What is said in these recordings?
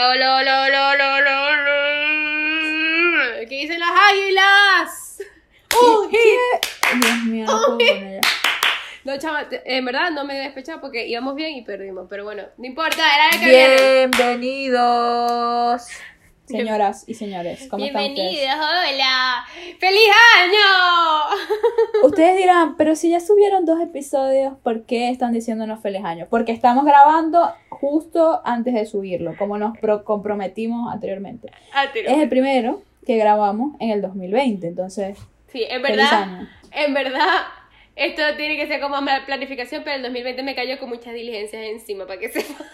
Hola, hola, hola, hola, hola, hola. ¿Qué dicen las águilas? ¡Un hit! Dios mío, no puedo. No, chama, en verdad no me he despechado porque íbamos bien y perdimos. Pero bueno, no importa, era el que viene. Señoras y señores, ¿cómo están ustedes? Bienvenidos, hola. ¡Feliz año! Ustedes dirán, pero si ya subieron dos episodios, ¿por qué están diciéndonos feliz año? Porque estamos grabando justo antes de subirlo, como nos pro- comprometimos anteriormente. Es el primero que grabamos en el 2020, entonces, Sí, en feliz verdad, año. en verdad, esto tiene que ser como más planificación, pero el 2020 me cayó con muchas diligencias encima, para que sepa.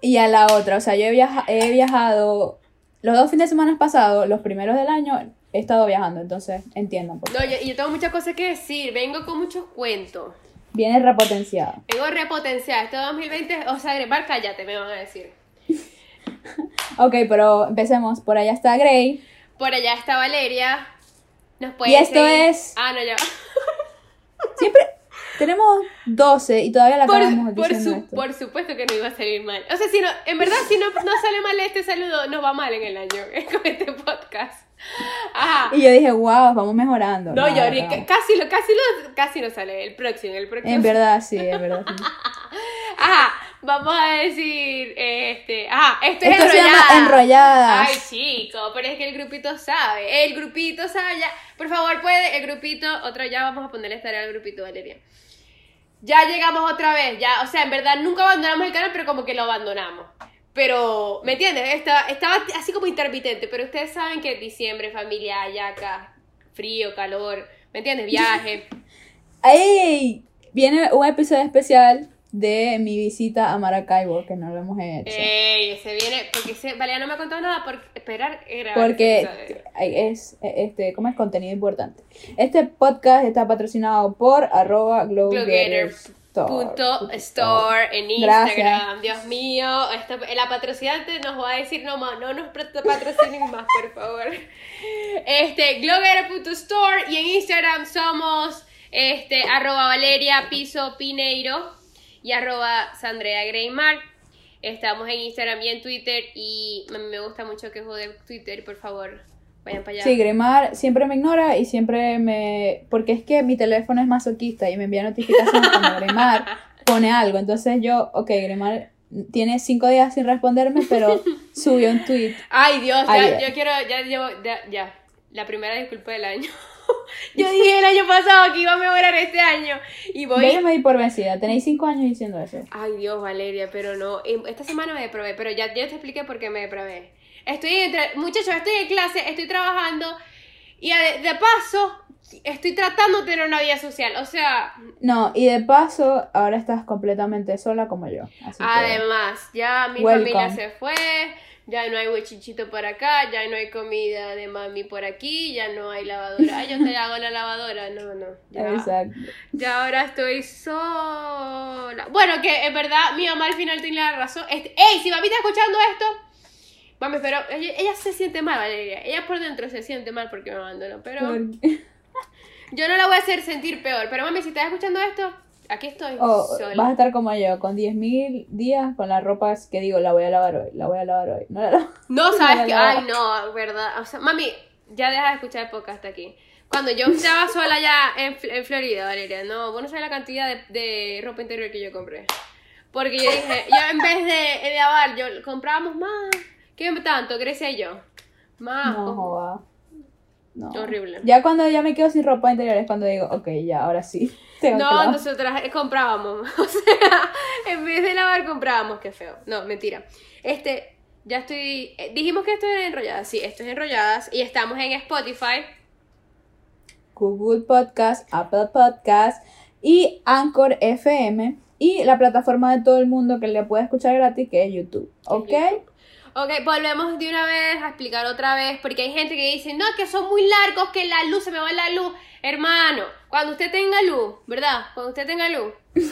Y a la otra, o sea, yo he, viaja- he viajado los dos fines de semana pasados, los primeros del año, he estado viajando, entonces entiendan. Por No, yo, yo tengo muchas cosas que decir, vengo con muchos cuentos. Viene repotenciado. Vengo repotenciada. Este 2020, o sea, Gremar, cállate, me van a decir. Ok, pero empecemos. Por allá está Gray. Por allá está Valeria. Nos Y pueden esto seguir- es- Ah, no, ya. Siempre tenemos 12 y todavía la acabamos Por, por, diciendo su- por supuesto que no iba a salir mal. O sea, si no, en verdad, si no, no sale mal este saludo, no va mal en el año con este podcast. Ajá. Y yo dije, wow, vamos mejorando. No, Nada, yo no. casi lo, casi lo, casi no sale. El próximo, el próximo. En verdad, sí, en verdad. sí. Ajá, vamos a decir, este, ajá, esto es Esto llama enrollada. enrolladas. Ay, chico, pero es que el grupito sabe, el grupito sabe ya. Por favor, puede, el grupito, otro ya vamos a ponerle tarea al grupito, Valeria. Ya llegamos otra vez, ya, o sea, en verdad nunca abandonamos el canal, pero como que lo abandonamos. Pero, ¿me entiendes? Estaba, estaba así como intermitente, pero ustedes saben que diciembre, familia, ayaca, frío, calor, ¿me entiendes? Viaje. ¡Ey! Viene un episodio especial de mi visita a Maracaibo, que no lo hemos hecho. Ey, se viene, porque se, Valeria no me ha contado nada por esperar ese Porque es, este, ¿cómo es contenido importante? Este podcast está patrocinado por arroba Punto store en Gracias. Instagram. Dios mío, esta- la patrocinante nos va a decir no más, no nos pat- patrocinen más, por favor. Este, glowgetter.store y en Instagram somos este, arroba Valeria Piso Pineiro y arroba Sandrea Greymar. Estamos en Instagram y en Twitter y me, gusta mucho que jode Twitter, por favor, vayan para allá. Sí, Gremar siempre me ignora y siempre me... Porque es que mi teléfono es masoquista y me envía notificaciones cuando Gremar pone algo. Entonces yo, ok, Gremar tiene cinco días sin responderme, pero subió un tweet. Ay, Dios, ya, Ayer. yo quiero, ya llevo, ya, ya, la primera disculpa del año. yo dije el año pasado que iba a mejorar este año y voy... Voy a medir por vencida. Tenéis cinco años diciendo eso. Ay, Dios, Valeria, pero no, em, esta semana me deprobé, pero ya, ya te expliqué por qué me deprobé. Estoy entre, muchachos, estoy en clase, estoy trabajando y de, de paso estoy tratando de tener una vida social, o sea, No, y de paso, ahora estás completamente sola como yo. Así que- además, ya mi Welcome. familia se fue, ya no hay huechichito por acá, ya no hay comida de mami por aquí, ya no hay lavadora. Ay, yo te hago la lavadora, no, no. Ya, Exacto. ya ahora estoy sola. Bueno, que en verdad mi mamá al final tiene la razón. Este, ¡Ey! Si mami está escuchando esto, mami, pero ella, ella se siente mal, Valeria. Ella por dentro se siente mal porque me abandonó. Pero yo no la voy a hacer sentir peor. Pero mami, si estás escuchando esto, aquí estoy Oh, sola. vas a estar como yo, con 10.000 días con las ropas que digo, la voy a lavar hoy, la voy a lavar hoy. No la lavo. No, sabes que. No. Ay, no, verdad. O sea, mami, ya deja de escuchar el podcast aquí. Cuando yo estaba sola ya en, en Florida, Valeria, no, vos no sabés la cantidad de, de ropa interior que yo compré. Porque yo dije, yo en vez de, de lavar, yo comprábamos más. ¿Qué tanto? Grecia y yo. Más. No. No. Horrible. Ya cuando ya me quedo sin ropa interior es cuando digo, ok, ya, ahora sí. Tengo que No, lavar. nosotras eh, comprábamos. O sea, en vez de lavar, comprábamos. Qué feo. No, mentira. Este, ya estoy. eh, dijimos que esto es enrolladas. Sí, esto es enrolladas. Y estamos en Spotify. Google Podcast, Apple Podcast y Anchor FM y la plataforma de todo el mundo que le puede escuchar gratis que es YouTube, ¿ok? YouTube. Ok, volvemos de una vez a explicar otra vez, porque hay gente que dice, no, que son muy largos, que la luz, se me va la luz. Hermano, cuando usted tenga luz, ¿verdad? Cuando usted tenga luz,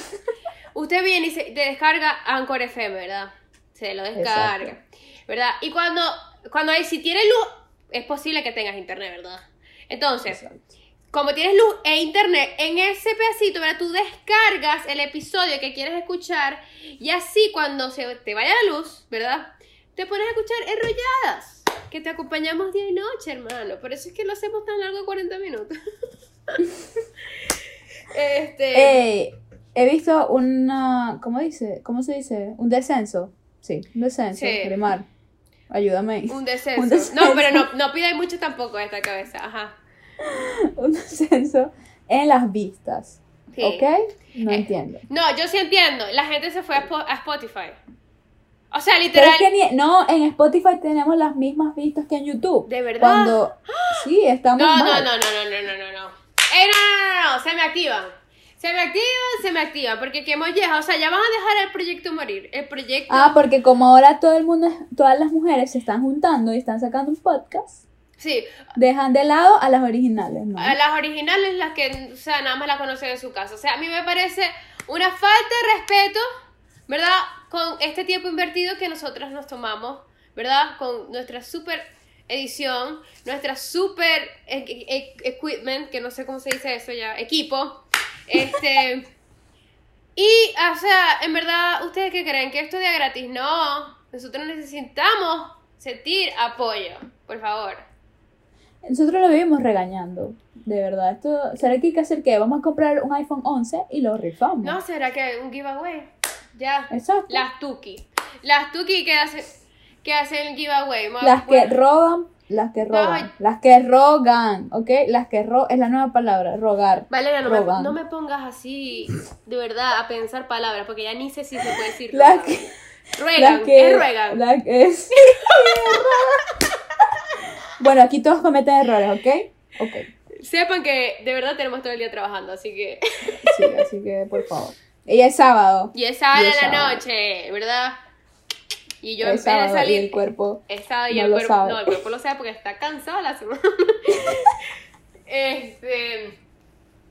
usted viene y se te descarga Anchor FM, ¿verdad? Se lo descarga, ¿verdad? Y cuando, cuando hay, si tiene luz, es posible que tengas internet, ¿verdad? Entonces, Exacto. como tienes luz e internet, en ese pedacito, ¿verdad? Tú descargas el episodio que quieres escuchar y así cuando se te vaya la luz, ¿verdad? Te pones a escuchar enrolladas, que te acompañamos día y noche, hermano. Por eso es que lo hacemos tan largo de 40 minutos. este. He visto una. ¿Cómo dice? ¿Cómo se dice? Un descenso. Sí, un descenso. Sí. Grimar. Ayúdame. Un descenso. Un descenso. No, pero no, no pidáis mucho tampoco a esta cabeza. Ajá. Un descenso en las vistas. Sí. ¿Ok? No Eh, entiendo. No, yo sí entiendo. La gente se fue a, a Spotify. O sea, literal. es que ni- no, en Spotify tenemos las mismas vistas que en YouTube. ¿De verdad? Cuando. Sí, estamos No, no, mal. no, no, no, no, no, no, no. Eh, no, no, no, no, se me activan. Se me activan, se me activan. Porque qué molleja. O sea, ya van a dejar el proyecto morir. El proyecto. Ah, porque como ahora todo el mundo, todas las mujeres se están juntando y están sacando un podcast, Sí, dejan de lado a las originales, ¿no? a las originales, las que, o sea, nada más la conocen en su casa. O sea, a mí me parece una falta de respeto, ¿verdad? Con este tiempo invertido que nosotras nos tomamos, ¿verdad? Con nuestra super edición, nuestra super equipment, que no sé cómo se dice eso ya, equipo. Este. Y, o sea, en verdad, ¿ustedes qué creen? ¿Que esto es de gratis? No. Nosotros necesitamos sentir apoyo, por favor. Nosotros lo vivimos regañando, de verdad. Esto, ¿Será que hay que hacer qué? Vamos a comprar un iPhone 11 y lo rifamos. ¿No será que un giveaway? Ya. Exacto. Las Tuki. Las Tuki que hacen que hacen el giveaway. Las que roban, las que roban, las que rogan, ¿ok? Las que ro es la nueva palabra, rogar. Valeria, no me, no me pongas así de verdad a pensar palabras, porque ya ni sé si se puede decir. Las que, Ruegan, las que, es ruegan. la que es. bueno, aquí todos cometen errores, ¿ok? Ok. Sepan que de verdad tenemos todo el día trabajando, así que. Sí, así que por favor. Y es sábado. Y es sábado en la sábado. noche, ¿verdad? Y yo es vez de sábado y salir. el cuerpo. Es sábado y no el lo cuerpo. sabe. No, el cuerpo lo sabe porque está cansado la semana. este.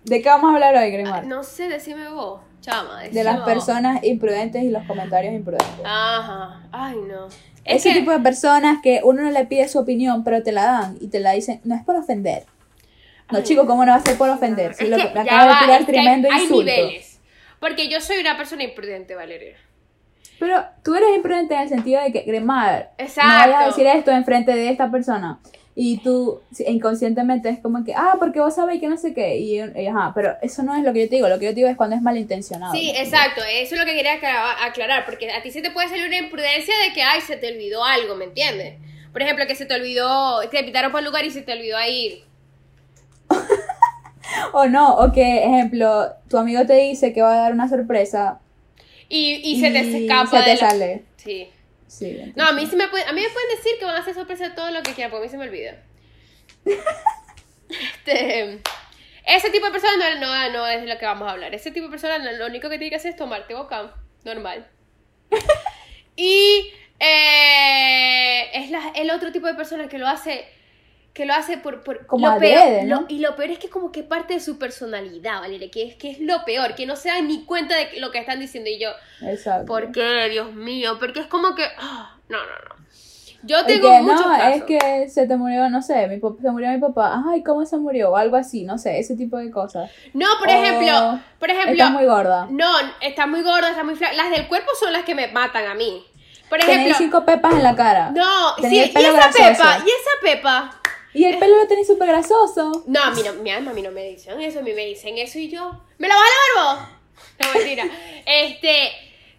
¿De qué vamos a hablar hoy, Grimar? No sé, decime vos, chama. De decime las vos. personas imprudentes y los comentarios imprudentes. Ajá. Ay, no. Es Ese que, tipo de personas que uno no le pide su opinión, pero te la dan y te la dicen, no es por ofender. No, Ay, chico, ¿cómo no va a ser por ofender? Si es lo de tirar tremendo hay, hay insulto. niveles. Porque yo soy una persona imprudente, Valeria. Pero tú eres imprudente en el sentido de que, Gremar, no Exacto. vayas a decir esto enfrente de esta persona. Y tú inconscientemente es como que, ah, porque vos sabés que no sé qué. Y, y ajá, pero eso no es lo que yo te digo. Lo que yo te digo es cuando es malintencionado. Sí, ¿me exacto. Eso es lo que quería aclarar, aclarar, Porque a ti se te puede salir una imprudencia de que, ay, se te olvidó algo, ¿me entiendes? Por ejemplo, que se te olvidó, te invitaron para un lugar y se te olvidó a ir. O no, o que, ejemplo, tu amigo te dice que va a dar una sorpresa Y, y se te y escapa se te de la- sale. Sí. Sí, entonces- No, a mí, sí me pueden, a mí me pueden decir que van a hacer sorpresa todo lo que quieran, porque a mí se me olvida. este, ese tipo de personas no, no, no es de lo que vamos a hablar. Ese tipo de personas lo, único que tiene que hacer es tomarte boca, normal. y eh, es la- el otro tipo de persona que lo hace que lo hace por, por Como lo adrede, peor, ¿no? lo- y lo peor es que como que parte de su personalidad, Valeria, que es, que es lo peor, que no se dan ni cuenta de lo que están diciendo y yo, Exacto. ¿Por qué, Dios mío? Porque es como que. ah, no, no, no. Yo Es tengo que muchos no, casos. es que se te murió, no sé, mi se murió mi papá, ay, ¿cómo se murió? O algo así, no sé, ese tipo de cosas. No, por O ejemplo. Por ejemplo. Estás muy gorda. No, está muy gorda, está muy flaca. Las del cuerpo son las que me matan a mí. Por Tenés ejemplo. cinco pepas en la cara. No, sí, y esa grasoso. pepa, y esa pepa. Y el pelo lo tenés súper grasoso. No, a mí no, mi alma, a mí no me dicen eso, a mí me dicen eso y yo. ¿Me la vas a lavar vos? No, mentira. este.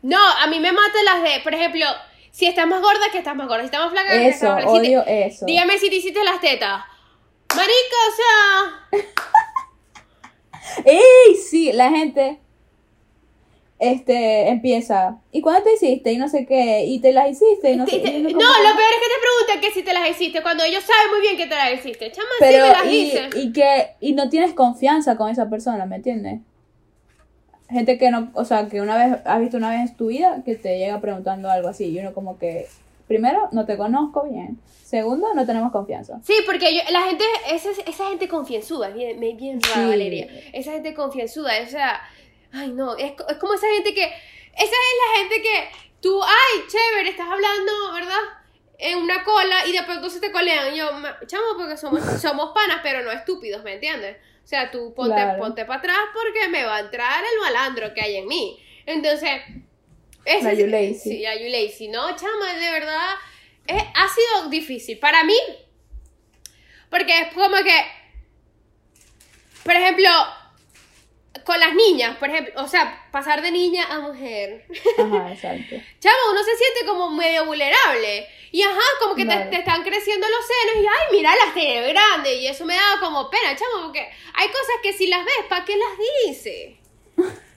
No, a mí me matan las de, por ejemplo, si estás más gorda, que estás más gorda. Si estás más flaca, que estás más flaca. Si te- eso. Dígame si te hiciste las tetas. Marica, o sea. ¡Ey! Sí, la gente este empieza. ¿Y cuándo te hiciste? Y no sé qué. Y te las hiciste y no Te- sé te- y no, lo peor es que te preguntan que si te las hiciste cuando ellos saben muy bien que te las hiciste. Chama, sí Pero me las y, hice. y que y no tienes confianza con esa persona, ¿me entiendes? Gente que no, o sea, que una vez has visto una vez en tu vida que te llega preguntando algo así y uno como que primero no te conozco bien, segundo no tenemos confianza. Sí, porque yo- la gente, esa, esa gente confianzuda, bien, me- bien rara, Sí. Valeria. Esa gente confianzuda, o sea, ay no, es, es como esa gente que, esa es la gente que tú, ay, chévere, estás hablando, ¿verdad? En una cola y de pronto se te colean. Y yo, "Ma- chamo, porque somos, somos panas, pero no estúpidos, ¿me entiendes? O sea, tú ponte, Claro. ponte para atrás porque me va a entrar el malandro que hay en mí. Entonces, sí- you lazy. Sí, you lazy, ¿no? Chama, de verdad, es- ha sido difícil para mí, porque es como que, por ejemplo, con las niñas, por ejemplo, o sea, pasar de niña a mujer. Ajá, exacto. Chamo, uno se siente como medio vulnerable. Y ajá, como que te- están creciendo los senos y ay, mira las tiene grande. Y eso me da como pena, chamo, porque hay cosas que si las ves, ¿para qué las dices?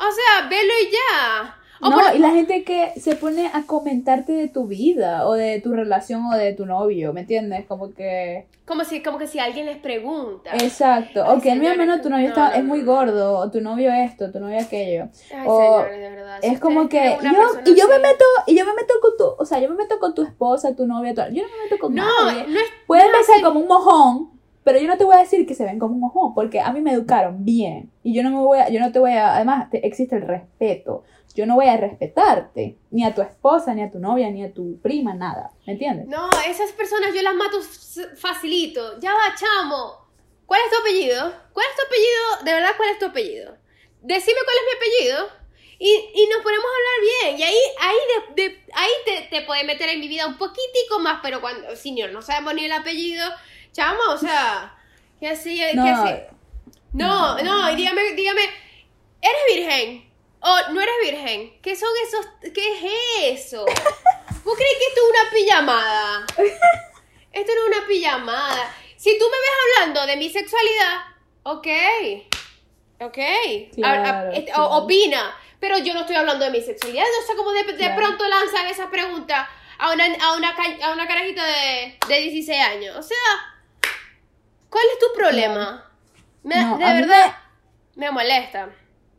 O sea, velo y ya. O No, por- y la gente que se pone a comentarte de tu vida, o de tu relación, o de tu novio, ¿me entiendes? Como que... como, si, como que si alguien les pregunta. Exacto. Ay, o que señores, menos tu novio no, está, no, es muy gordo, o tu novio esto, tu novio aquello. Ay, o señores, de verdad. si Es como que yo, y yo me meto, y yo me meto con tu, o sea, yo me meto con tu esposa, tu novia, tu, yo no me meto con No, nadie. no es. Puede no es empezar así. como un mojón, pero yo no te voy a decir que se ven como un mojón, porque a mí me educaron bien. Y yo no me voy a, yo no te voy a, además te- existe el respeto. Yo no voy a respetarte, ni a tu esposa, ni a tu novia, ni a tu prima, nada. ¿Me entiendes? No, esas personas yo las mato facilito. Ya va, chamo. ¿Cuál es tu apellido? ¿Cuál es tu apellido? De verdad, ¿cuál es tu apellido? Decime cuál es mi apellido. Y, y nos ponemos a hablar bien. Y ahí, ahí, de, de- ahí te, te puede meter en mi vida un poquitico más, pero cuando, señor, no sabemos ni el apellido, chamo, o sea, que así, No, así. No, no, y dígame, dígame, ¿eres virgen? O no eres virgen. ¿Qué son esos? ¿Qué es eso? ¿Vos crees que esto es una pijamada? Esto no es una pijamada. Si tú me ves hablando de mi sexualidad, ok. Ok. Claro, A- a- este, claro. opina. Pero yo no estoy hablando de mi sexualidad. O sea, como de, de Claro. pronto lanzan esa pregunta a una, a una, a una carajita de, de 16 años. O sea, ¿cuál es tu problema? Me- No, de verdad, me molesta.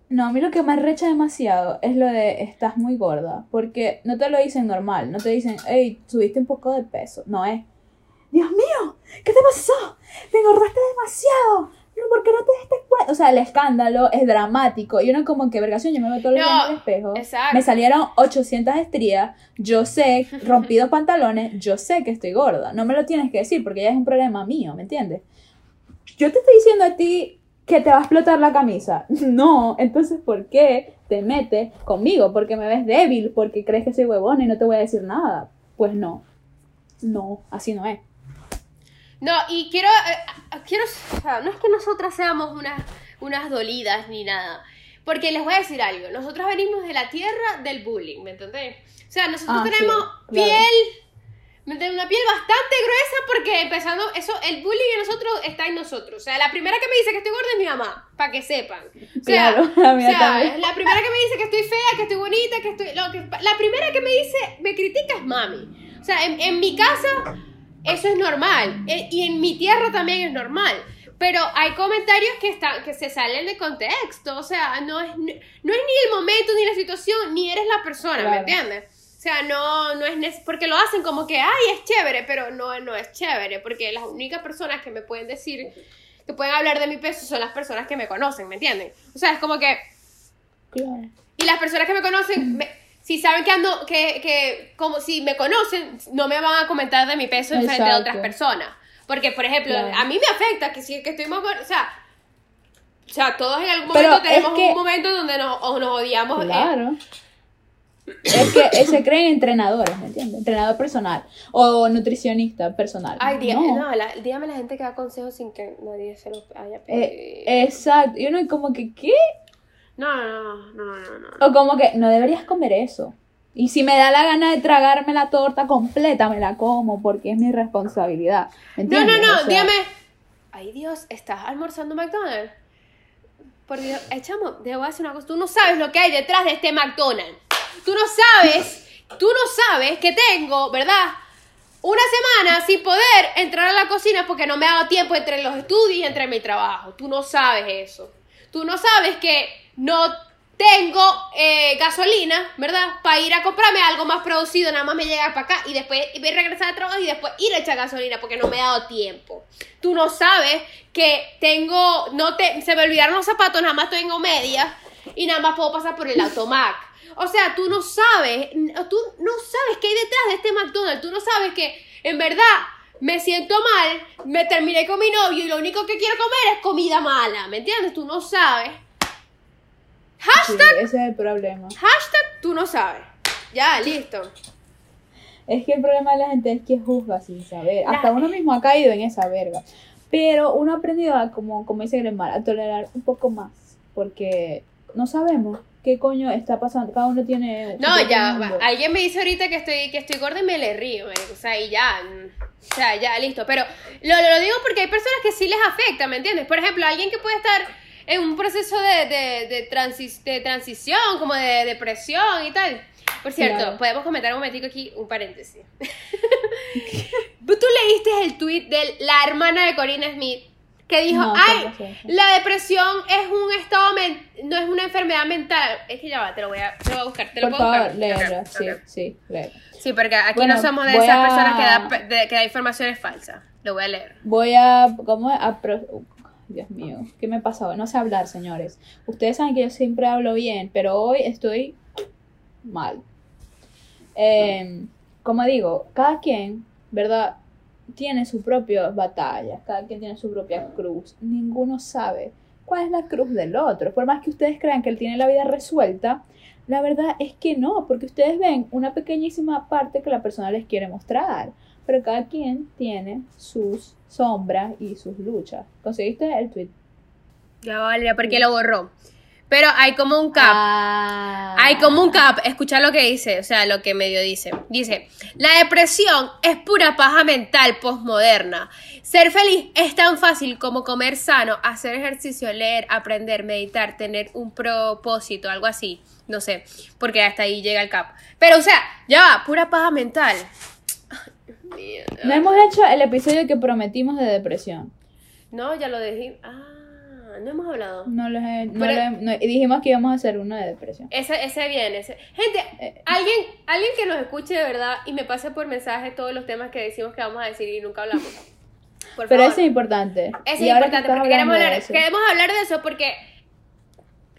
No, a mí lo que me recha demasiado es lo de estás muy gorda, porque no te lo dicen normal, no te dicen, hey, subiste un poco de peso, no es, Dios mío, ¿qué te pasó? Te engordaste demasiado, no, ¿por qué no te diste cuenta? O sea, el escándalo es dramático, y uno como que, vergación, yo me todos los No, en el espejo, exacto. me salieron 800 estrías, yo sé, rompí dos pantalones, yo sé que estoy gorda, no me lo tienes que decir, porque ya es un problema mío, ¿me entiendes? Yo te estoy diciendo a ti que te va a explotar la camisa. No, entonces ¿por qué te metes conmigo? Porque me ves débil, porque crees que soy huevona y no te voy a decir nada. Pues no. No, así no es. No, y quiero, eh, quiero, o sea, no es que nosotras seamos unas, unas dolidas ni nada, porque les voy a decir algo, nosotras venimos de la tierra del bullying, ¿me entendés? O sea, nosotros Ah, sí, tenemos claro. piel, ¿me entiendes? Una piel bastante gruesa porque empezando, eso, el bullying en nosotros está en nosotros, o sea, la primera que me dice que estoy gorda es mi mamá, para que sepan. O sea, Claro, la mía o sea, también. la primera que me dice que estoy fea, que estoy bonita, que estoy, lo que, la primera que me dice, me critica es mami. O sea, en, en mi casa eso es normal. E- Y en mi tierra también es normal. Pero hay comentarios que están que se salen de contexto. O sea, no es, no es ni el momento, ni la situación, ni eres la persona, ¿me entiendes? O sea, no, no es porque lo hacen como que, ay, es chévere, pero no, no es chévere, porque las únicas personas que me pueden decir, que pueden hablar de mi peso son las personas que me conocen, ¿me entienden? O sea, es como que, Claro. y las personas que me conocen, me- si saben que ando, que, que, como si me conocen, no me van a comentar de mi peso en frente de otras personas. Porque, por ejemplo, Claro. a mí me afecta que si que estoy más o sea, o sea, todos en algún Pero momento es tenemos que- un momento donde nos, o nos odiamos. eh, Claro. Es que eh, se creen entrenadores, ¿me entiendes? Entrenador personal o nutricionista personal. Ay, dígame, no. no, la- dígame la gente que da consejos sin que nadie se los haya pedido. Eh, exacto. Y uno como que, ¿qué? no, no, no, no, no, no. O como que no deberías comer eso. Y si me da la gana de tragarme la torta completa, me la como porque es mi responsabilidad. ¿Me No, no, entiendes? no, O sea, dígame. Ay, Dios, ¿estás almorzando McDonald's? Por Dios, eh, chamo, te voy a decir una cosa. Tú no sabes lo que hay detrás de este McDonald's. Tú no sabes, tú no sabes que tengo, ¿verdad? Una semana sin poder entrar a la cocina porque no me ha dado tiempo entre los estudios y entre mi trabajo. Tú no sabes eso. Tú no sabes que no tengo eh, gasolina, ¿verdad? Para ir a comprarme algo más producido, nada más me llega para acá y después ir a regresar al trabajo y después ir a echar gasolina porque no me ha dado tiempo. Tú no sabes que tengo, no te, se me olvidaron los zapatos, nada más tengo medias y nada más puedo pasar por el automac. O sea, tú no sabes, tú no sabes qué hay detrás de este McDonald's, tú no sabes que en verdad me siento mal, me terminé con mi novio y lo único que quiero comer es comida mala, ¿me entiendes? Tú no sabes. sí, Hashtag, ese es el problema. hashtag, tú no sabes. Ya, listo. Es que el problema de la gente es que juzga sin saber. Hasta uno mismo ha caído en esa verga. Pero uno ha aprendido a, como, como dice Gremar, a tolerar un poco más. Porque no sabemos qué coño está pasando. Cada uno tiene. No, ya, va. alguien me dice ahorita que estoy, que estoy gorda y me le río, o sea, y ya, o sea, ya, listo, pero lo, lo digo porque hay personas que sí les afecta, ¿me entiendes? Por ejemplo, alguien que puede estar en un proceso de, de, de, transi- de transición, como de depresión y tal. Por cierto, Claro. podemos comentar un momentico aquí, un paréntesis. Tú leíste el tweet de la hermana de Corina Smith que dijo, No, ¿qué ay, pasó? la depresión es un estado, no es una enfermedad mental. Es que ya va, te lo voy a, te lo voy a buscar, te lo Por puedo favor, buscar. léelo. Sí, sí, léelo. Sí, porque aquí Bueno, no somos de esas a- personas que da, de- que da informaciones falsas. Lo voy a leer. Voy a. ¿Cómo es? A pro- Dios mío, ¿qué me hoy? No sé hablar, señores. Ustedes saben que yo siempre hablo bien, pero hoy estoy mal. Eh, como digo, cada quien, ¿verdad? Tiene sus propias batallas, cada quien tiene su propia cruz. Ninguno sabe cuál es la cruz del otro. Por más que ustedes crean que él tiene la vida resuelta, la verdad es que no, porque ustedes ven una pequeñísima parte que la persona les quiere mostrar. Pero cada quien tiene sus sombras y sus luchas. ¿Conseguiste el tweet? Ya vale, porque lo borró. Pero hay como un cap. Ah. Hay como un cap, escucha lo que dice, o sea, lo que medio dice. Dice, la depresión es pura paja mental postmoderna. Ser feliz es tan fácil como comer sano, hacer ejercicio, leer, aprender, meditar, tener un propósito, algo así. No sé, porque hasta ahí llega el cap. Pero, o sea, ya va, pura paja mental. Ay. No hemos hecho el episodio que prometimos de depresión. No, ya lo dejé. Ah, no hemos hablado. No les he- no Pero- le- no- y dijimos que íbamos a hacer uno de depresión. Ese, ese viene, ese. Gente, Eh. alguien, alguien que nos escuche de verdad y me pase por mensaje todos los temas que decimos que vamos a decir y nunca hablamos. Por Pero favor. eso es importante. Eso es que importante porque queremos hablar, queremos hablar de eso porque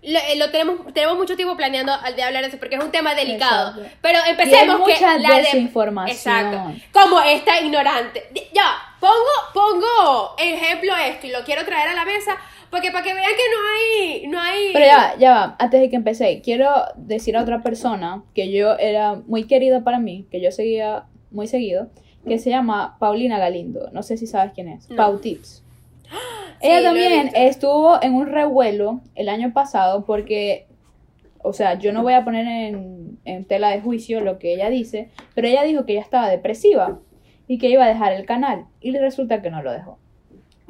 lo, eh, lo tenemos, tenemos mucho tiempo planeando al de hablar de eso porque es un tema delicado. Exacto. Pero Y hay empecemos que mucha la de- desinformación. Exacto. Como esta ignorante. Ya, pongo, pongo ejemplo esto y lo quiero traer a la mesa porque para que vean que no hay, no hay. Pero ya, ya va, antes de que empecé, quiero decir a otra persona que yo era muy querida para mí, que yo seguía muy seguido, que se llama Paulina Galindo. No sé si sabes quién es. No. Pau Tips. Ella también estuvo en un revuelo el año pasado porque, o sea, yo no voy a poner en, en tela de juicio lo que ella dice, pero ella dijo que ella estaba depresiva y que iba a dejar el canal y resulta que no lo dejó.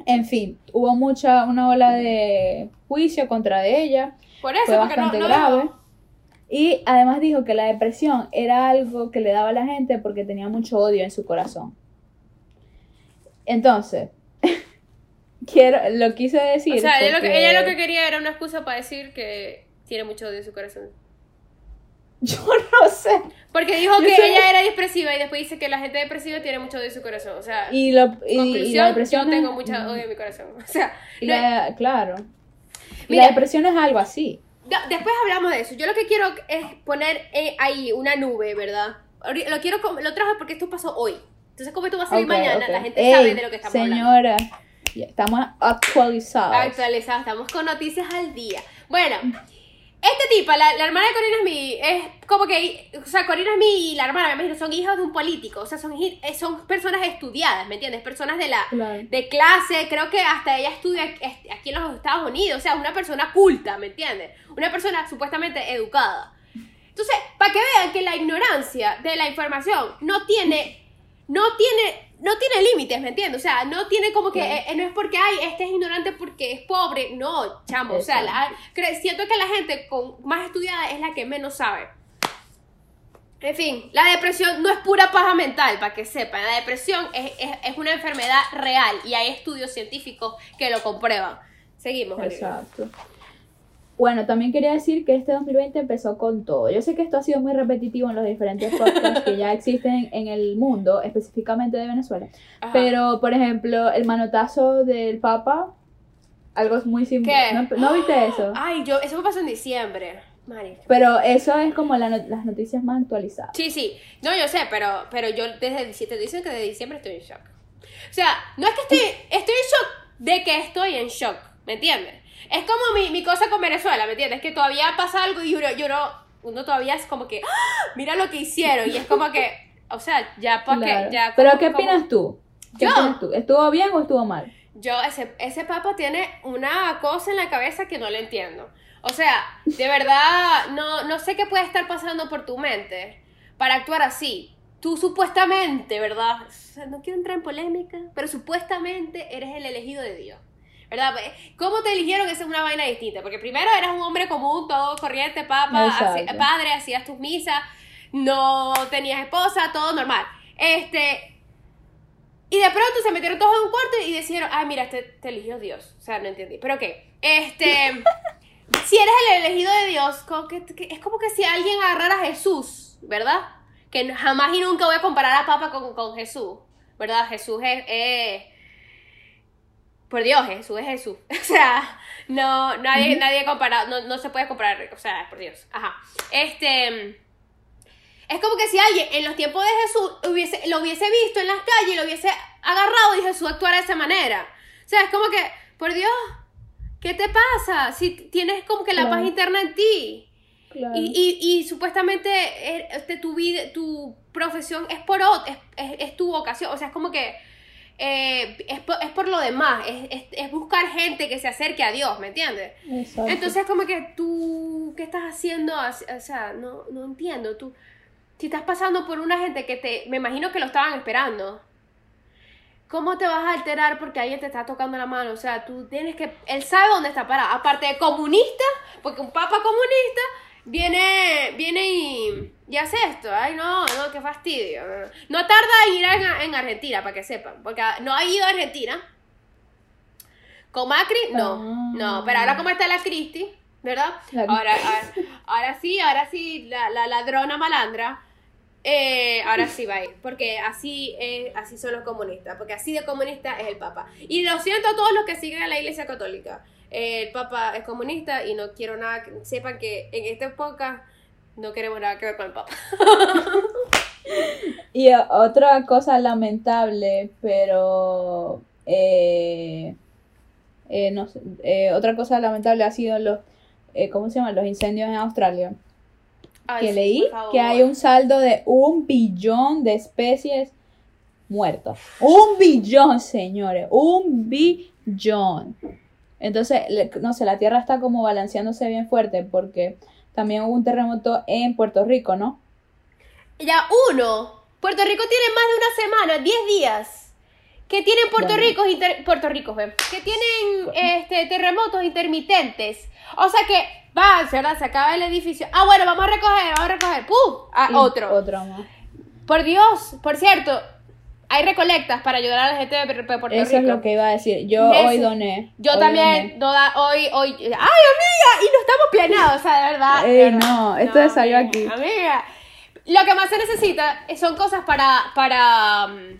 En fin, hubo mucha, una ola de juicio contra de ella, Por eso, fue no, bastante no grave. Y además dijo que la depresión era algo que le daba a la gente porque tenía mucho odio en su corazón. Entonces, quiero, lo quise decir. O sea, ella lo, que, ella lo que quería era una excusa para decir que tiene mucho odio en su corazón. Yo no sé. Porque dijo Yo que ella era depresiva y después dice que la gente depresiva tiene mucho odio en su corazón. O sea, Y, lo, y, y conclusión, la depresión. yo tengo mucho odio en mi corazón. O sea, y no- la- claro. Mira. la depresión es algo así. Después hablamos de eso. Yo lo que quiero es poner eh, ahí una nube, ¿verdad? Lo quiero lo trajo porque esto pasó hoy. Entonces, como esto va a salir mañana, la gente Ey, sabe de lo que estamos hablando. Señora, estamos actualizados. Actualizada, estamos con noticias al día. Bueno, esta tipa, la, la hermana de Corina Smith, es como que, o sea, Corina Smith y la hermana, me imagino, son hijos de un político, o sea, son, eh, son personas estudiadas, ¿me entiendes? Personas de la Claro. de clase, creo que hasta ella estudia aquí aquí en los Estados Unidos, o sea, una persona culta, ¿me entiendes? Una persona supuestamente educada. Entonces, para que vean que la ignorancia de la información no tiene, no tiene, no tiene límites, ¿me entiendes? O sea, no tiene como que, eh, no es porque, ay, este es ignorante porque es pobre, no, chamo, o sea, la- siento que la gente con más estudiada es la que menos sabe. En fin, la depresión no es pura paja mental, para que sepan. La depresión es, es, es una enfermedad real y hay estudios científicos que lo comprueban. Seguimos, Olivia. Bueno, también quería decir que este 2020 empezó con todo. Yo sé que esto ha sido muy repetitivo en los diferentes podcasts que ya existen en el mundo, específicamente de Venezuela. Ajá. Pero, por ejemplo, el manotazo del Papa, algo es muy simple. ¿Qué? ¿No, no viste eso? Ay, yo, eso me pasó en diciembre. Marica. Pero eso es como la las noticias más actualizadas. Sí, sí. No, yo sé, pero, pero yo desde diciembre, te dicen que desde diciembre estoy en shock. O sea, no es que estoy, estoy en shock de que estoy en shock, ¿me entiendes? Es como mi, mi cosa con Venezuela, ¿me entiendes? Que todavía pasa algo y uno, yo no, uno todavía es como que, ¡Ah! mira lo que hicieron. Y es como que, o sea, ya porque Claro. ya Pero ¿qué como- opinas tú? ¿Qué Yo. opinas tú? ¿Estuvo bien o estuvo mal? Yo, ese, ese papa tiene una cosa en la cabeza que no le entiendo. O sea, de verdad, no, no sé qué puede estar pasando por tu mente para actuar así. Tú supuestamente, ¿verdad? O sea, no quiero entrar en polémica, pero supuestamente eres el elegido de Dios. ¿Verdad? ¿Cómo te eligieron? Esa es una vaina distinta. Porque primero eras un hombre común, todo corriente, papa, padre, hacías tus misas, no tenías esposa, todo normal. Este, y de pronto se metieron todos en un cuarto y decidieron, ay, mira, te, te eligió Dios. O sea, no entendí. Pero qué, este, si eres el elegido de Dios, como que, que- es como que si alguien agarrara a Jesús, ¿verdad? Que jamás y nunca voy a comparar a Papa con, con Jesús, ¿verdad? Jesús es, es- por Dios, Jesús es Jesús. O sea, no, nadie, nadie compara, no, no se puede comparar, o sea, por Dios. Ajá. Este... Es como que si alguien en los tiempos de Jesús hubiese, lo hubiese visto en las calles y lo hubiese agarrado y Jesús actuara de esa manera. O sea, es como que, por Dios, ¿qué te pasa? Si tienes como que la Claro. paz interna en ti. Claro. Y, y, y supuestamente eh, este, tu vida, tu profesión es por ot- es, es, es tu vocación. O sea, es como que eh, es, por, es por lo demás. Es, es, es buscar gente que se acerque a Dios, ¿me entiendes? Exacto. Entonces, como que tú, ¿qué estás haciendo? O sea, no, no entiendo. Tú, si estás pasando por una gente que te, me imagino que lo estaban esperando. ¿Cómo te vas a alterar porque alguien te está tocando la mano? O sea, tú tienes que, él sabe dónde está parado. Aparte de comunista, porque un papa comunista viene, viene y, y hace esto. Ay, no, no, qué fastidio. No tarda en ir en, en Argentina, para que sepan. Porque no ha ido a Argentina. Con Macri, no, Ah. no, pero ahora como está la Cristi, ¿verdad? Ahora, ahora, ahora sí, ahora sí, la, la ladrona malandra, eh, ahora sí va a ir, porque así, eh, así son los comunistas, porque así de comunista es el Papa. Y lo siento a todos los que siguen a la Iglesia Católica, Eh, el Papa es comunista y no quiero nada, que sepan que en esta época no queremos nada que ver con el Papa. Y eh, otra cosa lamentable, pero eh, eh, no eh, otra cosa lamentable ha sido los, ¿cómo se llaman? Los incendios en Australia. Ay, que sí, leí que hay un saldo de un billón de especies muertas. Un billón, señores, un billón. Entonces, no sé, la Tierra está como balanceándose bien fuerte porque también hubo un terremoto en Puerto Rico, ¿no? Ya uno, Puerto Rico tiene más de una semana, 10 días, que tienen Puerto Bueno. Inter- Puerto Ricos, ven, que tienen este, terremotos intermitentes. O sea que va, ¿verdad? Se acaba el edificio. Ah, bueno, vamos a recoger, vamos a recoger. ¡Pum! Ah, otro. Otro más. Por Dios, por cierto, hay recolectas para ayudar a la gente de, de Puerto Eso Rico. es lo que iba a decir. Yo Eso. hoy doné. Yo hoy también, doné. no hoy, hoy, ¡ay, amiga! Y no estamos planeados, o sea, de verdad. de Ey, verdad. no, esto salió amiga, aquí. Amiga, lo que más se necesita son cosas para, para, um,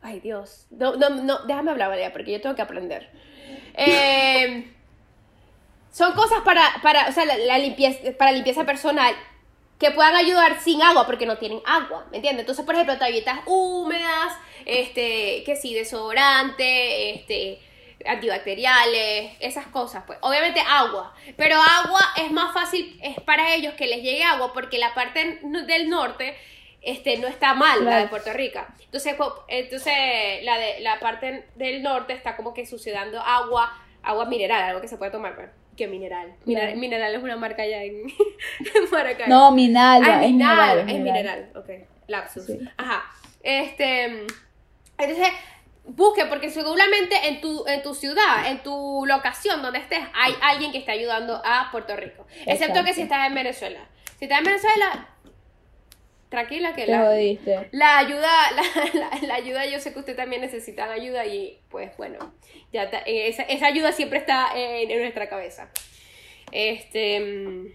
ay Dios, no, no, no, déjame hablar, Valeria, porque yo tengo que aprender. Eh, son cosas para, para, o sea, la, la limpieza, para limpieza personal que puedan ayudar sin agua porque no tienen agua, ¿me entiendes? Entonces, por ejemplo, toallitas húmedas, este, que sí, desodorante, este, antibacteriales, esas cosas, pues. Obviamente agua, pero agua es más fácil es para ellos que les llegue agua porque la parte del norte este, no está mal, la de. Puerto Rico. Entonces, co- entonces la, de, la parte del norte está como que sucediendo agua, agua mineral, algo que se puede tomar, pues. ¿Qué mineral? Mineral, Claro. mineral es una marca allá en, en Maracay. No, Minalba. Ah, es mineral, mineral. es mineral. Ok, lapsus. Sí. Ajá. Este. Entonces, busque, porque seguramente en tu, en tu ciudad, en tu locación donde estés, hay alguien que está ayudando a Puerto Rico. Excepto que si estás en Venezuela. Si estás en Venezuela, tranquila que Te la, jodiste. la ayuda, la, la- la ayuda, yo sé que ustedes también necesitan ayuda y pues bueno, ya está- eh, esa, esa ayuda siempre está en, en nuestra cabeza. Este, mm,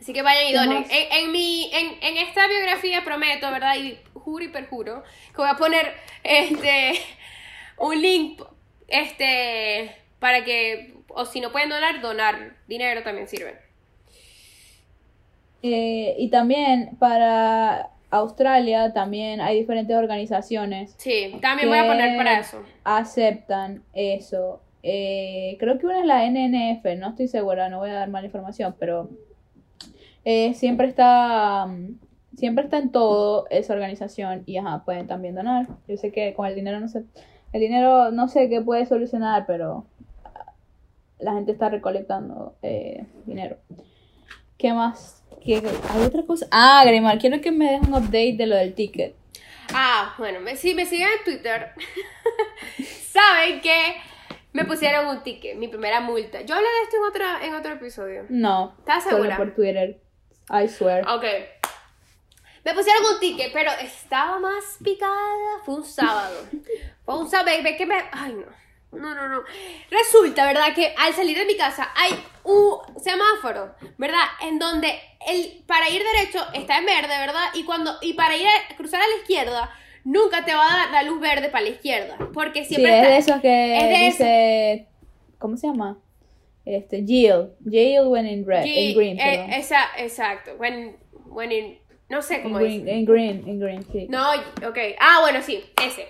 así que vayan y ¿Qué donen. En, en mi, en, en esta biografía prometo, ¿verdad? Y juro y perjuro que voy a poner este un link, este, para que, o si no pueden donar, donar dinero también sirve. Eh, y también para Australia también hay diferentes organizaciones Sí, también voy a poner para eso. aceptan eso. Eh, creo que una es la NNF, no estoy segura, no voy a dar mala información, pero eh, siempre está mm, siempre está en todo esa organización y ajá, pueden también donar. Yo sé que con el dinero no sé, el dinero no sé qué puede solucionar, pero la gente está recolectando eh, dinero. ¿Qué más? ¿Qué, ¿Hay otra cosa? Ah, Grimar, quiero que me des un update de lo del ticket. Ah, bueno, me, si me siguen en Twitter, saben que me pusieron un ticket, mi primera multa. Yo hablé de esto en otro, en otro episodio. No, ¿Estás solo segura? por Twitter. I swear. Ok. Me pusieron un ticket, pero estaba más picada. Fue un sábado. Fue un sábado. Ve que me. Ay, no. No, no, no. Resulta, ¿verdad? Que al salir de mi casa hay un semáforo, ¿verdad? En donde el para ir derecho está en verde, ¿verdad? Y cuando y para ir a cruzar a la izquierda nunca te va a dar la luz verde para la izquierda, porque Sí, siempre es está de esos que es de dice. ¿Cómo se llama? Este, Jill. Jill when in red. In green, eh, esa- exacto. When, when in, no sé cómo green, es. in green, in green, sí. No, ok. Ah, bueno, sí, ese.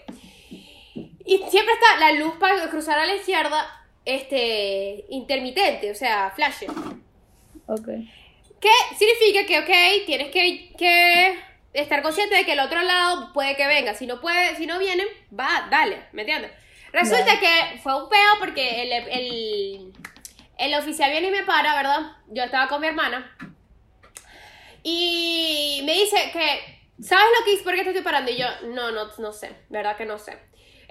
Y siempre está la luz para cruzar a la izquierda, este, intermitente, o sea, flash. Ok. ¿Qué significa que, ok, tienes que, que estar consciente de que el otro lado puede que venga. Si no puede, si no viene, va, dale, ¿me entiendes? Resulta Dale. que fue un peo porque el, el, el oficial viene y me para, ¿verdad? Yo estaba con mi hermana. Y me dice que, ¿sabes lo que es? ¿Por qué te estoy parando? Y yo, no, no, no sé, ¿verdad que no sé?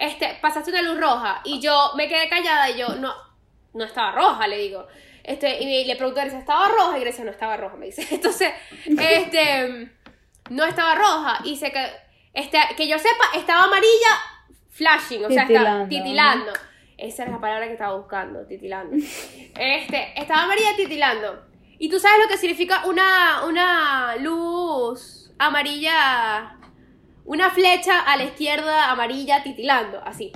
Este, pasaste una luz roja y yo me quedé callada y yo, no, no estaba roja, le digo. Este, y le pregunto a Grecia, ¿estaba roja? Y Grecia, no estaba roja, me dice. Entonces, este, no estaba roja. Y se que, este, que yo sepa, estaba amarilla, flashing, o sea, estaba Titilando. titilando. Esa era la palabra que estaba buscando, titilando. Este, estaba amarilla titilando. Y tú sabes lo que significa una, una luz amarilla, una flecha a la izquierda amarilla titilando, así.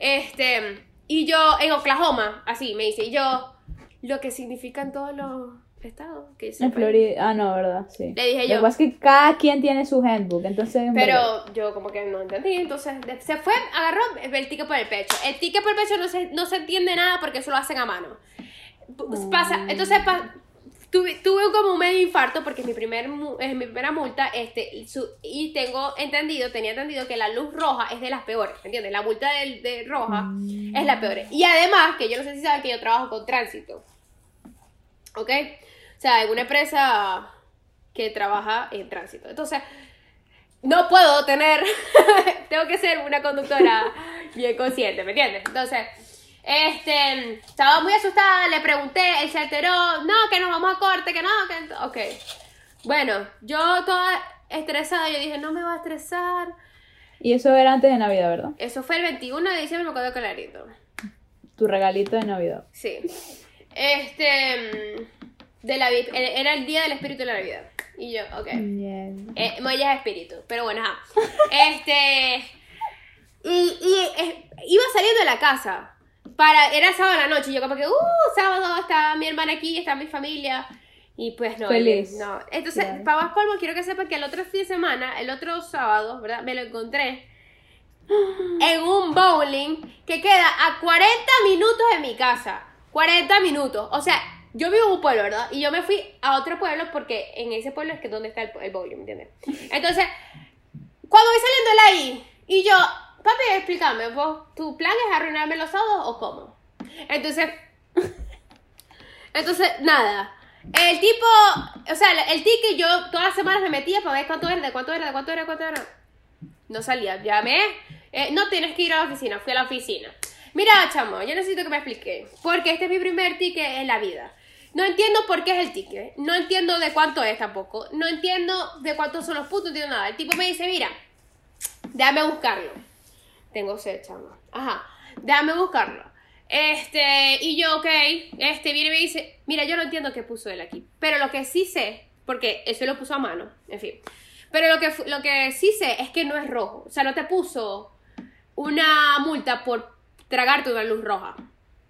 Este, y yo en Oklahoma, así me dice, y yo, lo que significa en todos los estados. Que En. Florida. Ah, no, ¿verdad? Sí. Le dije Lo yo. que pasa es que cada quien tiene su handbook, entonces. verdad. Pero yo como que no entendí, entonces se fue, agarró el ticket por el pecho. El ticket por el pecho no se, no se entiende nada porque eso lo hacen a mano. Pasa, entonces pa- tuve, tuve como un medio infarto porque es mi, primer, es mi primera multa este, su- y tengo entendido, tenía entendido que la luz roja es de las peores, ¿entiendes? La multa de, de roja Mm. es la peor. Y además, que yo no sé si saben que yo trabajo con tránsito, ¿ok? O sea, en una empresa que trabaja en tránsito. Entonces, no puedo tener, tengo que ser una conductora bien consciente, ¿me entiendes? Entonces, este, estaba muy asustada, le pregunté, él se alteró, no, que nos vamos a corte, que no, que, ok. Bueno, yo toda estresada, yo dije, no me va a estresar. Y eso era antes de Navidad, ¿verdad? Eso fue el 21 de diciembre, me acuerdo clarito. Tu regalito de Navidad. Sí. Este, de la, vi- era el día del espíritu de la Navidad. Y yo, ok. Bien. Eh, es espíritu, pero bueno, ajá. Este. Y, y, eh, iba saliendo de la casa. Para, era sábado a la noche. Y yo, como que, uh, sábado está mi hermana aquí, está mi familia. Y pues no. Feliz. No. Entonces, Claro. para más colmo, quiero que sepan que el otro fin de semana, el otro sábado, ¿verdad? Me lo encontré en un bowling que queda a 40 minutos de mi casa. 40 minutos. O sea, yo vivo en un pueblo, ¿verdad? Y yo me fui a otro pueblo porque en ese pueblo es que donde está el, el bowling, ¿me entiendes? Entonces, cuando voy saliendo de ahí, y yo, papi, explícame, ¿vos, ¿tu plan es arruinarme los sábados o cómo? Entonces, entonces, nada. El tipo, o sea, el ticket yo todas las semanas me metía para ver cuánto era, de cuánto era, de cuánto era, de cuánto era. No salía, llamé. eh, no tienes que ir a la oficina, fui a la oficina. Mira, chamo, yo necesito que me explique. Porque este es mi primer ticket en la vida. No entiendo por qué es el ticket. No entiendo de cuánto es tampoco. No entiendo de cuántos son los puntos, no entiendo nada. El tipo me dice, mira, déjame buscarlo. Tengo sed, chamo. Ajá, déjame buscarlo. Este, y yo, ok, este viene y me dice, mira, yo no entiendo qué puso él aquí. Pero lo que sí sé, porque eso lo puso a mano, en fin. Pero lo que, lo que sí sé es que no es rojo. O sea, no te puso una multa por tragarte una luz roja.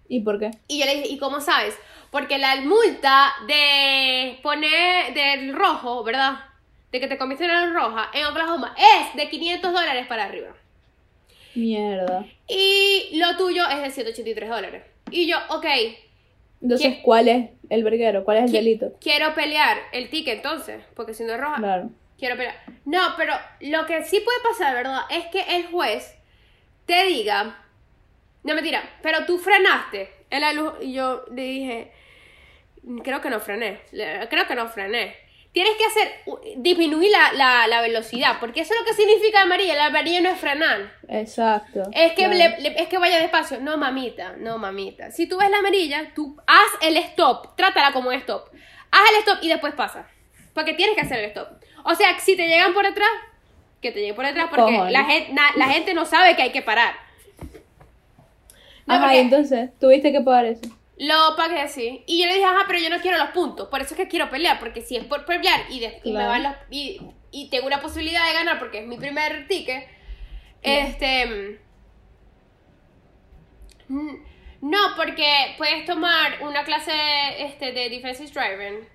¿Y por qué? Y yo le dije, ¿y cómo sabes? Porque la multa de poner del rojo, ¿verdad? De que te comiste una luz roja en Oklahoma es de 500 dólares para arriba. Mierda. Y lo tuyo es de 183 dólares. Y yo, ok, Entonces. ¿cuál es el verguero? ¿Cuál es el delito? quiero pelear el ticket entonces, porque si no es roja. Claro. quiero pelear. No, pero lo que sí puede pasar, ¿verdad? Es que el juez te diga, no mentira, pero tú frenaste en la luz y yo le dije, creo que no frené, creo que no frené. Tienes que hacer, disminuir la, la, la velocidad, porque eso es lo que significa amarilla, la amarilla no es frenar. Exacto. Es que, claro. le- le- es que vaya despacio. No, mamita, no, mamita. Si tú ves la amarilla, tú haz el stop. Trátala como un stop. Haz el stop y después pasa. Porque tienes que hacer el stop. O sea, si te llegan por detrás, que te lleguen por detrás porque Cojones. la gente, la gente no sabe que hay que parar. No, Ajá, porque entonces, ¿tuviste que pagar eso? Lo pagué así. Y yo le dije, ajá, pero yo no quiero los puntos. Por eso es que quiero pelear. Porque si es por pelear y, de- y me van los. Y, y tengo una posibilidad de ganar porque es mi primer ticket. Este. mm, No, porque puedes tomar una clase este, de Defensive Driving.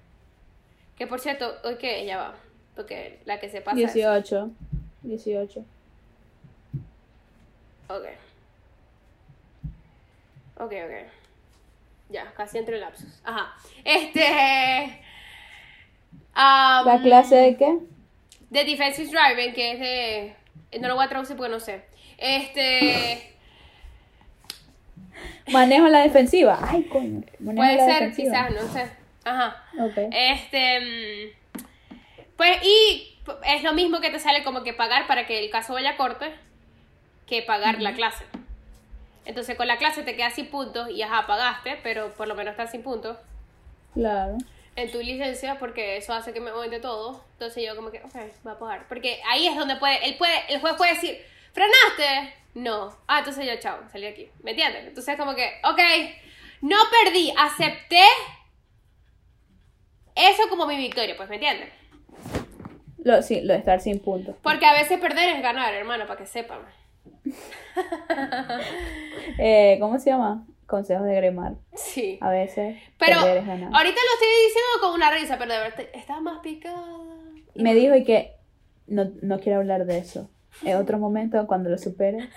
Que por cierto, hoy que ya va. Porque la que se pasa. es- 18. 18. Ok. Ok, ok. Ya, casi entre lapsos. Ajá. Este. um, ¿La clase de qué? De Defensive Driving, que es de. No lo voy a traducir porque no sé. Este. Manejo la defensiva. Ay, coño. Manejo puede la ser, defensiva. quizás, no sé. Ajá. Ok. Este. Pues, y es lo mismo que te sale como que pagar para que el caso vaya a corte que pagar la clase. Entonces, con la clase te quedas sin puntos y ajá, pagaste, pero por lo menos estás sin puntos Claro. en tu licencia porque eso hace que me aumente todo. Entonces, yo como que, ok, voy a pagar. Porque ahí es donde puede, él puede, el juez puede decir, ¿frenaste? No. Ah, entonces yo, chao, salí aquí. ¿Me entiendes? Entonces, como que, ok, no perdí, acepté eso como mi victoria, pues, ¿me entiendes? Lo, sí, lo de estar sin puntos. Porque a veces perder es ganar, hermano, para que sepan. Eh, ¿Cómo se llama? Consejos de Gremar. Sí. A veces Pero es ahorita lo estoy diciendo con una risa, pero de verdad estaba más picada. Me dijo y que no, no quiero hablar de eso. En otro momento, cuando lo supere.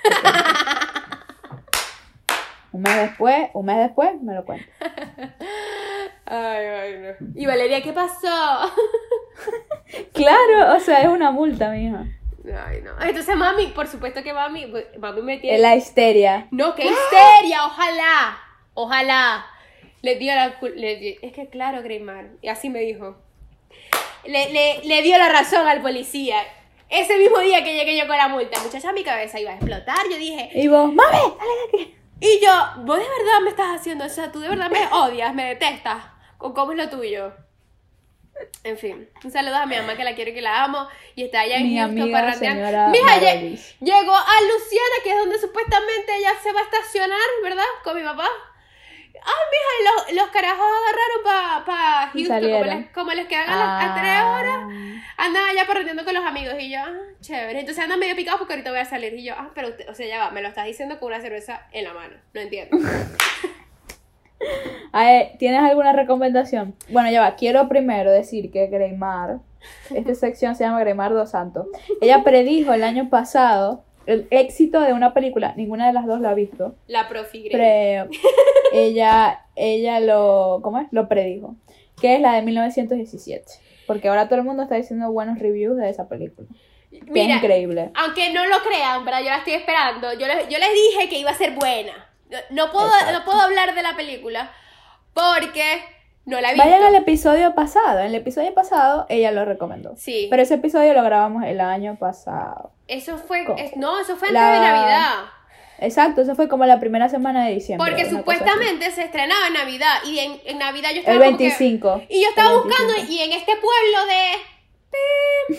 un mes después, un mes después, me lo cuento. Ay, ay, no. Y Valeria, ¿qué pasó? Claro, o sea, es una multa, mija. Ay, no. Entonces, mami, por supuesto que mami, mami me tiene. La histeria. No, qué histeria, ojalá. Ojalá. Le dio la le Es que claro, Greymar. Y así me dijo. Le, le, le dio la razón al policía. Ese mismo día que llegué yo con la multa, muchacha, mi cabeza iba a explotar. Yo dije, Y vos, mami, dale de aquí. y yo, vos de verdad me estás haciendo eso, tú de verdad me odias, me detestas. ¿Con cómo es lo tuyo? En fin, un saludo a mi mamá que la quiero y que la amo y está allá en Mi Houston amiga, parrandeando. señora Mija, llegó a Luciana, que es donde supuestamente ella se va a estacionar, ¿verdad? Con mi papá. Ay, mija, los, los carajos agarraron para pa Houston, como les, como quedan a tres horas. Andan allá parrandeando con los amigos y yo, ah, chévere. Entonces andan medio picados porque ahorita voy a salir. Y yo, ah, pero usted, o sea, ya va, me lo estás diciendo con una cerveza en la mano. No entiendo. ¿Tienes alguna recomendación? Bueno, ya va. Quiero primero decir que Greymar, esta sección se llama Greymar dos Santos. Ella predijo el año pasado el éxito de una película. Ninguna de las dos la ha visto. La profi Grey. Ella, ella lo, ¿cómo es? Lo predijo. Que es la de 1917. Porque ahora todo el mundo está diciendo buenos reviews de esa película. Que es Mira, increíble. aunque no lo crean, ¿verdad? Yo la estoy esperando. Yo les, yo les dije que iba a ser buena. No, no puedo, Exacto. no puedo hablar de la película porque no la visto. Vayan al episodio pasado. En el episodio pasado ella lo recomendó. Sí. Pero ese episodio lo grabamos el año pasado. Eso fue, no, eso fue antes La- de Navidad. Exacto, eso fue como la primera semana de diciembre. Porque supuestamente se estrenaba en Navidad y en, en Navidad yo estaba El como que- 25. y yo estaba buscando 25. y en este pueblo de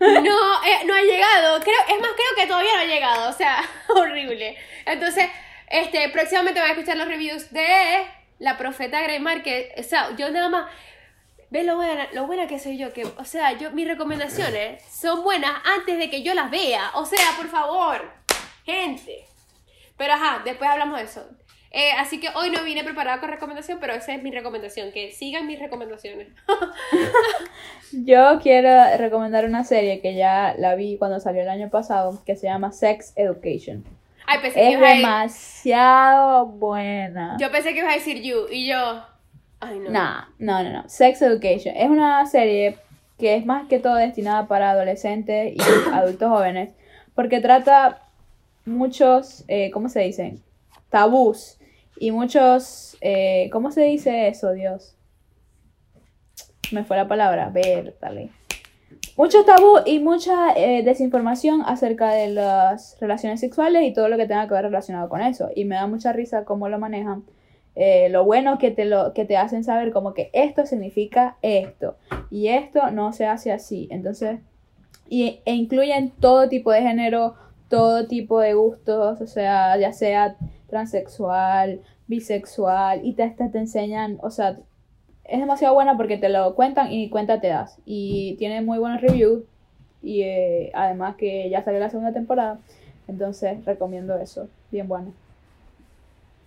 no eh, no ha llegado. Creo es más creo que todavía no ha llegado, o sea, horrible. Entonces, este próximamente van a escuchar los reviews de La Profeta Greymar que, o sea, yo nada más ¿Ves lo buena, lo buena que soy yo? Que, o sea, yo, mis recomendaciones son buenas antes de que yo las vea. O sea, por favor, gente. Pero ajá, después hablamos de eso. Eh, así que hoy no vine preparada con recomendación, pero esa es mi recomendación, que sigan mis recomendaciones. Yo quiero recomendar una serie que ya la vi cuando salió el año pasado, que se llama Sex Education. Ay, pensé que Es a, demasiado buena. yo pensé que ibas a decir you, y yo... Ay, no. No, no, no, no. Sex Education. Es una serie que es más que todo destinada para adolescentes y adultos jóvenes, porque trata muchos, eh, ¿cómo se dicen? Tabús y muchos, eh, ¿cómo se dice eso, Dios? Me fue la palabra, ver, dale. Mucho tabú y mucha eh, desinformación acerca de las relaciones sexuales y todo lo que tenga que ver relacionado con eso. Y me da mucha risa cómo lo manejan. Eh, lo bueno que te, lo, que te hacen saber como que esto significa esto y esto no se hace así. Entonces, y, e incluyen todo tipo de género, todo tipo de gustos, o sea, ya sea transexual, bisexual, y te, te, te enseñan, o sea, es demasiado buena porque te lo cuentan y cuenta te das. Y tiene muy buenos reviews. Y eh, además que ya salió la segunda temporada. Entonces recomiendo eso. Bien bueno.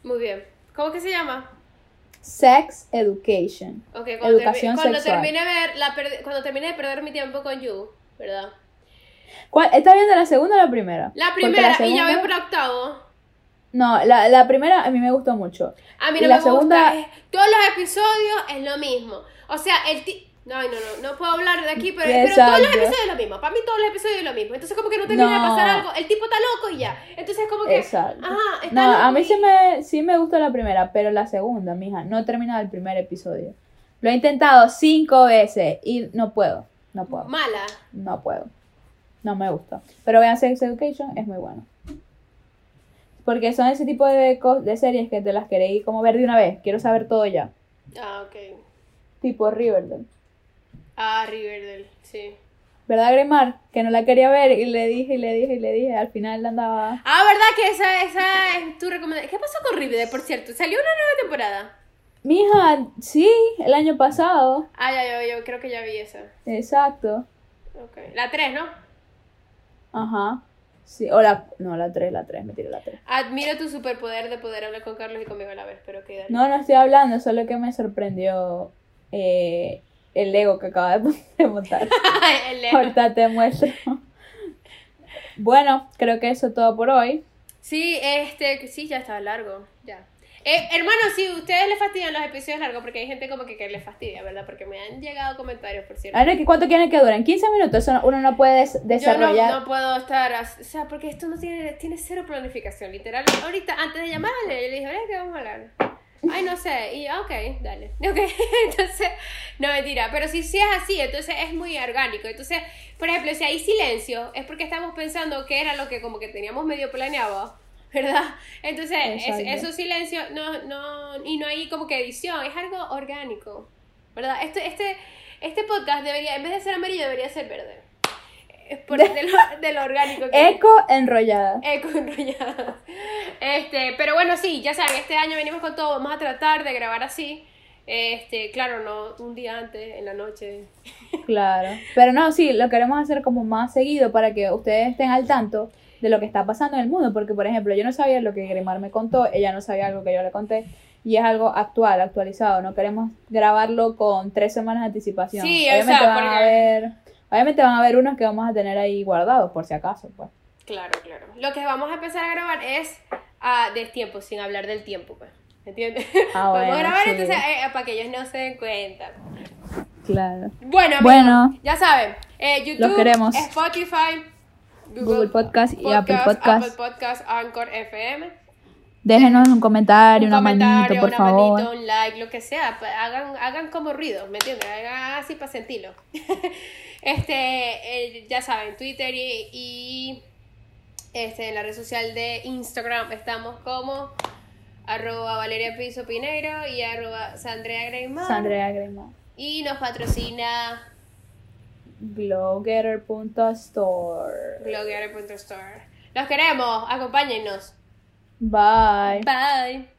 Muy bien. ¿Cómo que se llama? Sex Education. Ok, cuando, Educación termi- cuando sexual. termine, ver la cuando termine de perder mi tiempo con You, ¿verdad? ¿Cuál? ¿Estás viendo la segunda o la primera? La primera, la y ya voy por octavo. No, la, la primera a mí me gustó mucho. A mí no la me segunda- gusta. es- todos los episodios es lo mismo. O sea, el ti... No, no, no, no puedo hablar de aquí, pero, pero todos los episodios es lo mismo. Para mí todos los episodios es lo mismo. Entonces como que no termina de No. pasar algo. El tipo está loco y ya. Entonces como que... Exacto. Ajá, está No, loco a mí y- sí me, sí me gustó la primera, pero la segunda, mija, no he terminado el primer episodio. Lo he intentado cinco veces y no puedo, no puedo. Mala. No puedo. No me gusta. Pero vean Sex Education, es muy bueno. Porque son ese tipo de, de series que te las queréis como ver de una vez. Quiero saber todo ya. Ah, ok. Tipo Riverdale. Ah, Riverdale, sí. ¿Verdad, Gremar? Que no la quería ver y le dije y le dije y le dije. Al final andaba... Ah, ¿verdad que esa, esa es tu recomendación? ¿Qué pasó con Riverdale, por cierto? ¿Salió una nueva temporada? Mija, sí, el año pasado. Ah, ya, yo, yo creo que ya vi esa. Exacto. Ok. La 3, ¿no? Ajá. Sí, o la... No, la 3, la 3, me tiré la 3. Admiro tu superpoder de poder hablar con Carlos y conmigo a la vez, pero que. No, no estoy hablando, solo que me sorprendió eh, el Lego que acaba de montar. El Leo. Ahorita te muestro. Bueno, creo que eso es todo por hoy. Sí, este, que sí, ya está largo. Eh, hermano, si ustedes les fastidian los episodios largos, porque hay gente como que, que les fastidia, ¿verdad? Porque me han llegado comentarios, por cierto. A ver, ¿qué- ¿cuánto quieren que duren? 15 minutos, eso no- uno no puede des- Yo no, desarrollar. no puedo estar, o sea, porque esto no tiene, tiene cero planificación, literal. Ahorita, antes de llamarle, yo le dije, "Oye, ¿qué vamos a hablar? Ay, no sé, y yo, ok, dale. Ok, entonces, no mentira, pero si, si es así, entonces es muy orgánico. Entonces, por ejemplo, si hay silencio, es porque estamos pensando que era lo que como que teníamos medio planeado, ¿verdad? Entonces, es- esos silencios, no, no, y no hay como que edición, es algo orgánico, ¿verdad? Este, este, este podcast debería, en vez de ser amarillo, debería ser verde. Es por de lo, de lo orgánico que Eco enrollada. Eco enrollado. Este, pero bueno, sí, ya saben, este año venimos con todo, vamos a tratar de grabar así. Este, claro, no un día antes, en la noche. Claro. Pero no, sí, lo queremos hacer como más seguido para que ustedes estén al tanto de lo que está pasando en el mundo. Porque, por ejemplo, yo no sabía lo que Grimar me contó, ella no sabía algo que yo le conté. Y es algo actual, actualizado. No queremos grabarlo con tres semanas de anticipación. Sí, o obviamente sea, van a porque- ver, obviamente van a haber unos que vamos a tener ahí guardados, por si acaso, pues. Claro, claro. Lo que vamos a empezar a grabar es ah, del tiempo, sin hablar del tiempo, pues. ¿Entiendes? Ah, vamos a bueno, grabar sí. entonces eh, para que ellos no se den cuenta. Claro. Bueno, amigos, Bueno. ya saben, eh, YouTube, Los queremos. Spotify, Google Podcast y Apple Podcast. Apple Podcast, Anchor FM. Déjenos un comentario, un una manito, comentario, por una favor. manito, un like, lo que sea. pa- Hagan, hagan como ruido, ¿me entiendes? Hagan así para sentirlo. este, eh, ya saben, Twitter y, y, este, en la red social de Instagram estamos como arroba Valeria Piso Pineiro y arroba Sandrea Greymar. Sandrea Grima. Y nos patrocina Blogger.store. blogger.store. Los queremos, acompáñennos. Bye. Bye.